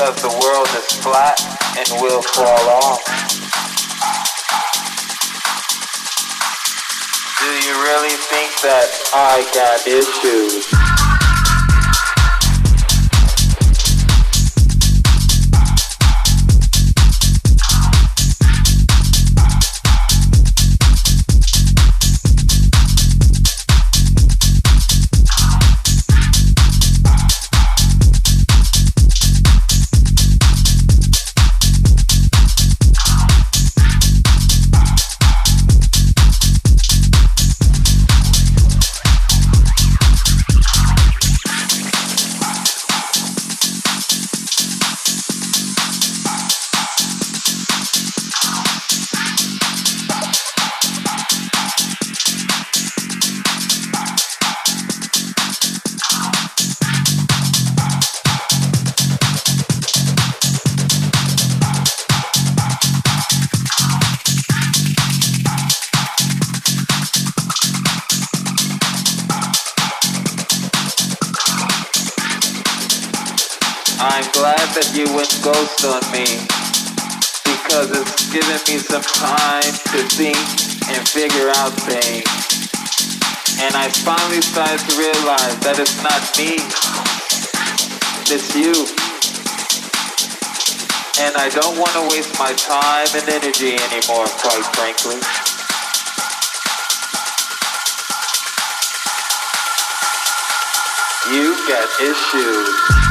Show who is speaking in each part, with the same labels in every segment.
Speaker 1: of the world is flat and will fall off. Do you really think that I got issues? figure out things. And I finally started to
Speaker 2: realize that it's not me, it's you. And I don't want to waste my time and energy anymore, quite frankly. You got issues.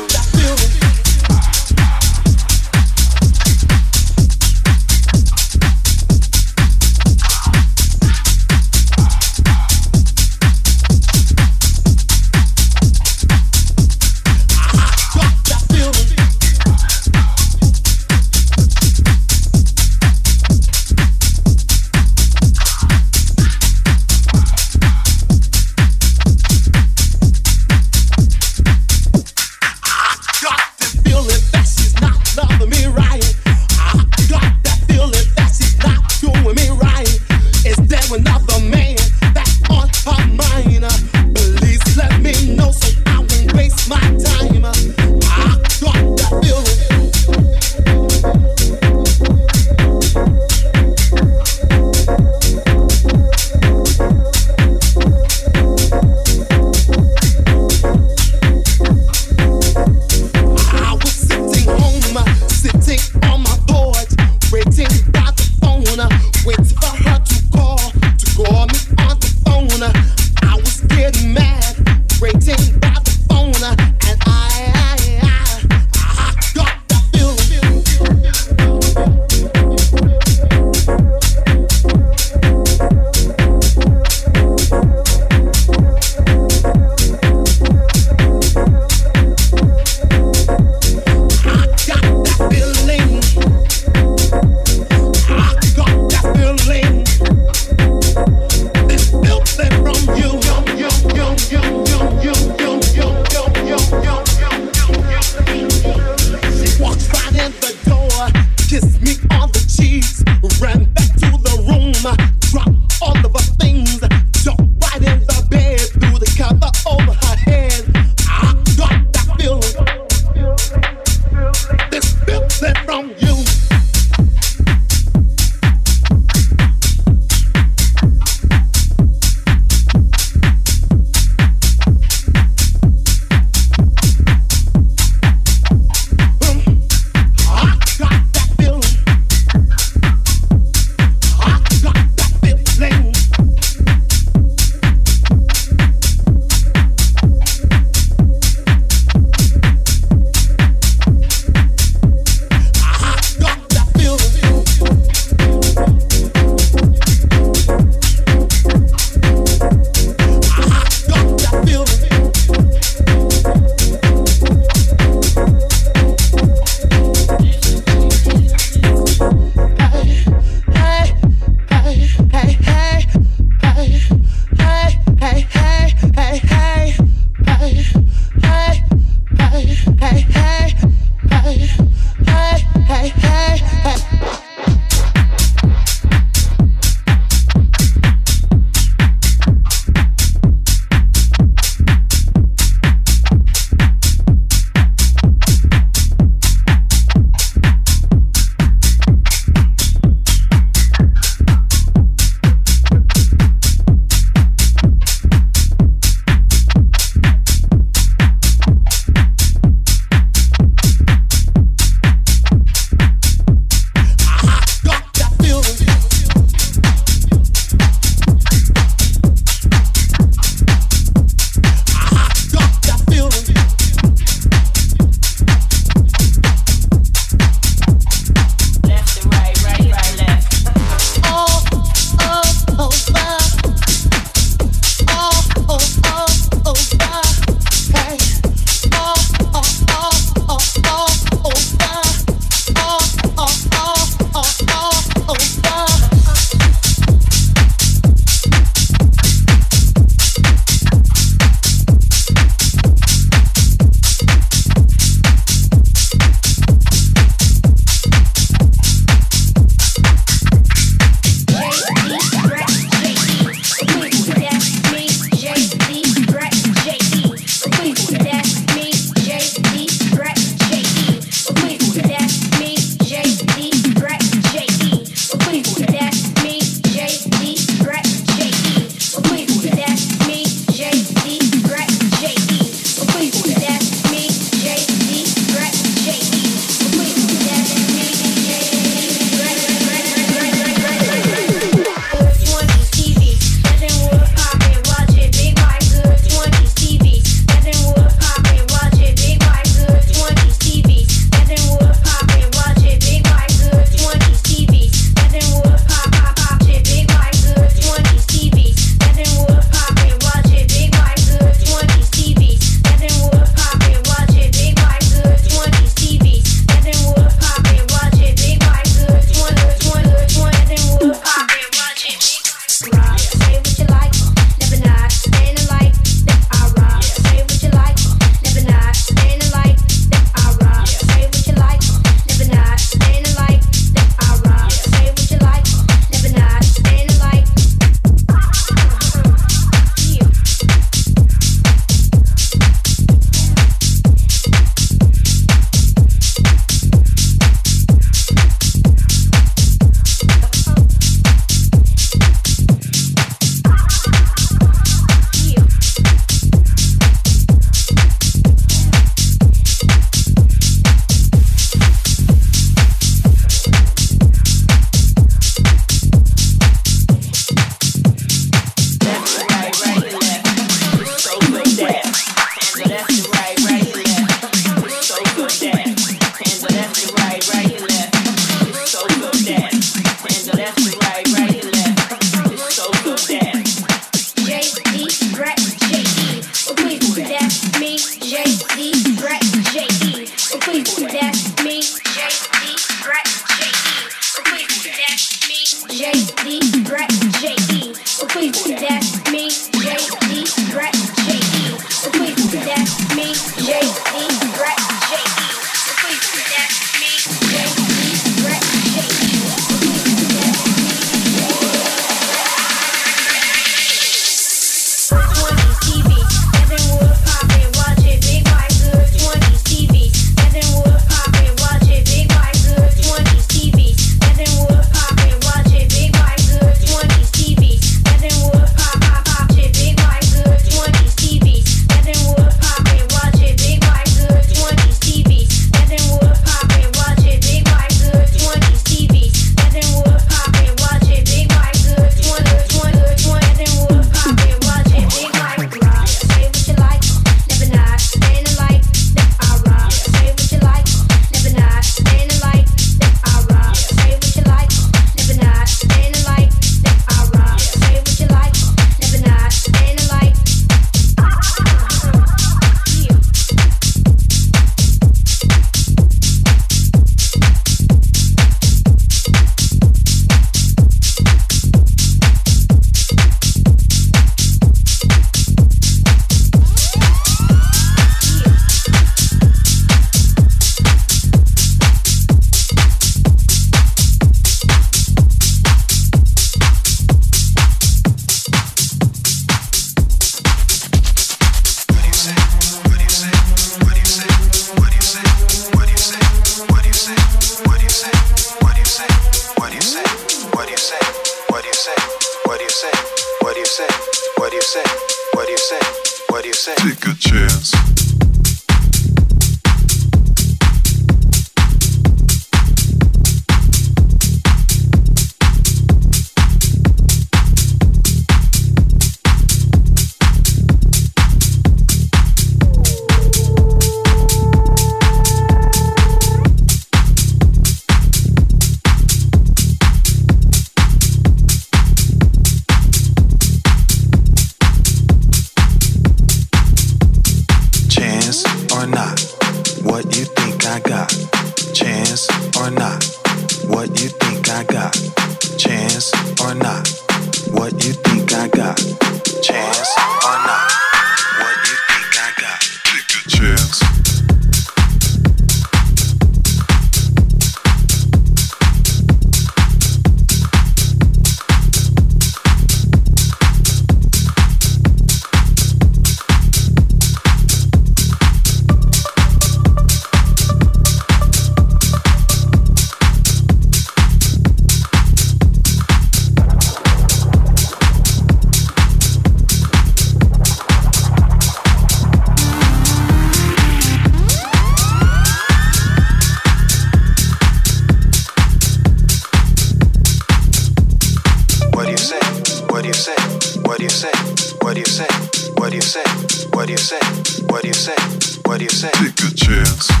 Speaker 2: What do you say? What do you say? What do you say? Take a chance.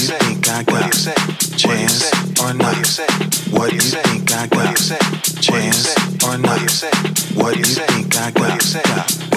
Speaker 2: What do you think I got? Chance or not? What do you think I got? Chance or not? What do you think I got?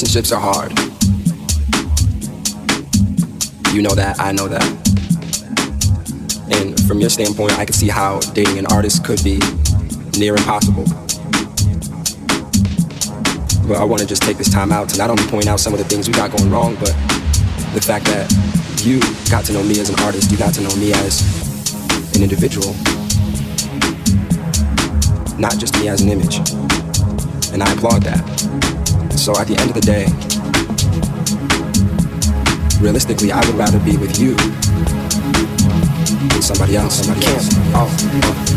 Speaker 3: Relationships are hard. You know that, I know that. And from your standpoint, I can see how dating an artist could be near impossible. But I want to just take this time out to not only point out some of the things we got going wrong, but the fact that you got to know me as an artist, you got to know me as an individual, not just me as an image. And I applaud that. So at the end of the day, realistically, I would rather be with you than somebody else. Somebody else. Oh.